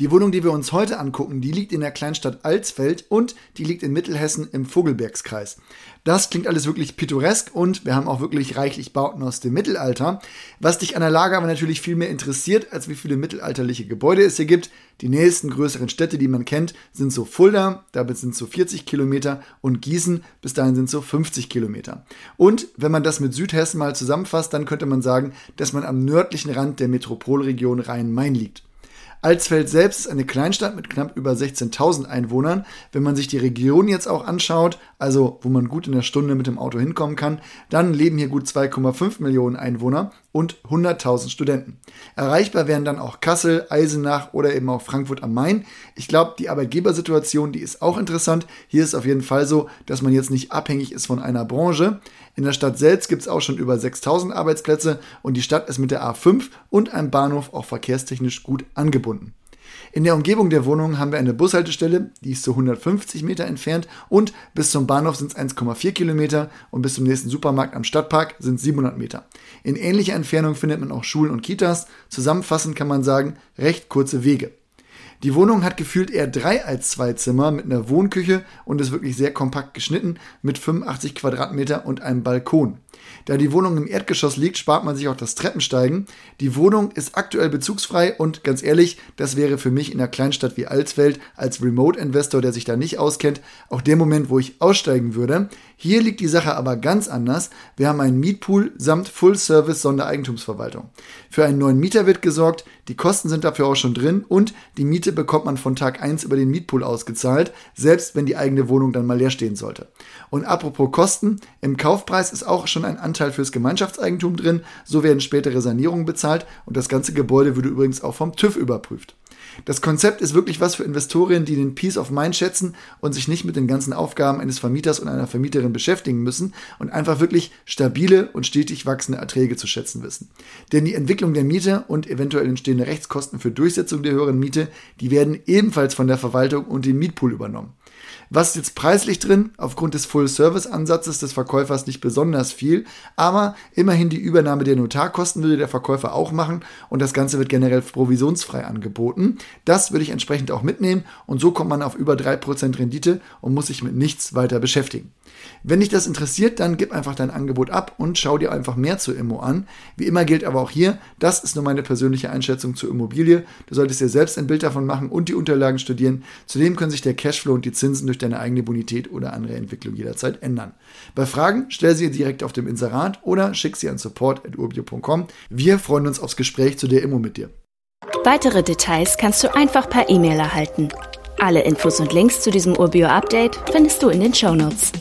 Die Wohnung, die wir uns heute angucken, die liegt in der Kleinstadt Alsfeld und die liegt in Mittelhessen im Vogelbergskreis. Das klingt alles wirklich pittoresk und wir haben auch wirklich reichlich Bauten aus dem Mittelalter. Was dich an der Lage aber natürlich viel mehr interessiert, als wie viele mittelalterliche Gebäude es hier gibt. Die nächsten größeren Städte, die man kennt, sind so Fulda, damit sind so 40 Kilometer und Gießen, bis dahin sind so 50 Kilometer. Und wenn man das mit Südhessen mal zusammenfasst, dann könnte man sagen, dass man am nördlichen Rand der Metropolregion Rhein-Main liegt. Alsfeld selbst ist eine Kleinstadt mit knapp über 16.000 Einwohnern. Wenn man sich die Region jetzt auch anschaut, also wo man gut in der Stunde mit dem Auto hinkommen kann, dann leben hier gut 2,5 Millionen Einwohner und 100.000 Studenten. Erreichbar wären dann auch Kassel, Eisenach oder eben auch Frankfurt am Main. Ich glaube, die Arbeitgebersituation, die ist auch interessant. Hier ist auf jeden Fall so, dass man jetzt nicht abhängig ist von einer Branche. In der Stadt selbst gibt es auch schon über 6000 Arbeitsplätze und die Stadt ist mit der A5 und einem Bahnhof auch verkehrstechnisch gut angebunden. In der Umgebung der Wohnung haben wir eine Bushaltestelle, die ist so 150 Meter entfernt und bis zum Bahnhof sind es 1,4 Kilometer und bis zum nächsten Supermarkt am Stadtpark sind es 700 Meter. In ähnlicher Entfernung findet man auch Schulen und Kitas. Zusammenfassend kann man sagen, recht kurze Wege. Die Wohnung hat gefühlt eher drei als zwei Zimmer mit einer Wohnküche und ist wirklich sehr kompakt geschnitten mit 85 Quadratmeter und einem Balkon. Da die Wohnung im Erdgeschoss liegt, spart man sich auch das Treppensteigen. Die Wohnung ist aktuell bezugsfrei und ganz ehrlich, das wäre für mich in einer Kleinstadt wie Alsfeld als Remote-Investor, der sich da nicht auskennt, auch der Moment, wo ich aussteigen würde. Hier liegt die Sache aber ganz anders. Wir haben einen Mietpool samt Full-Service Sondereigentumsverwaltung. Für einen neuen Mieter wird gesorgt, die Kosten sind dafür auch schon drin und die Miete bekommt man von Tag 1 über den Mietpool ausgezahlt, selbst wenn die eigene Wohnung dann mal leer stehen sollte. Und apropos Kosten, im Kaufpreis ist auch schon ein Anteil fürs Gemeinschaftseigentum drin, so werden spätere Sanierungen bezahlt und das ganze Gebäude würde übrigens auch vom TÜV überprüft. Das Konzept ist wirklich was für Investorinnen, die den Peace of Mind schätzen und sich nicht mit den ganzen Aufgaben eines Vermieters und einer Vermieterin beschäftigen müssen und einfach wirklich stabile und stetig wachsende Erträge zu schätzen wissen. Denn die Entwicklung der Miete und eventuell entstehende Rechtskosten für Durchsetzung der höheren Miete, die werden ebenfalls von der Verwaltung und dem Mietpool übernommen. Was ist jetzt preislich drin? Aufgrund des Full-Service-Ansatzes des Verkäufers nicht besonders viel, aber immerhin die Übernahme der Notarkosten würde der Verkäufer auch machen und das Ganze wird generell provisionsfrei angeboten. Das würde ich entsprechend auch mitnehmen und so kommt man auf über 3% Rendite und muss sich mit nichts weiter beschäftigen. Wenn dich das interessiert, dann gib einfach dein Angebot ab und schau dir einfach mehr zu Immo an. Wie immer gilt aber auch hier, das ist nur meine persönliche Einschätzung zur Immobilie. Du solltest dir selbst ein Bild davon machen und die Unterlagen studieren. Zudem können sich der Cashflow und die Zinsen durch deine eigene Bonität oder andere Entwicklung jederzeit ändern. Bei Fragen stell sie direkt auf dem Inserat oder schick sie an support.urbio.com. Wir freuen uns aufs Gespräch zu der Immo mit dir. Weitere Details kannst du einfach per E-Mail erhalten. Alle Infos und Links zu diesem Urbio-Update findest du in den Show Notes.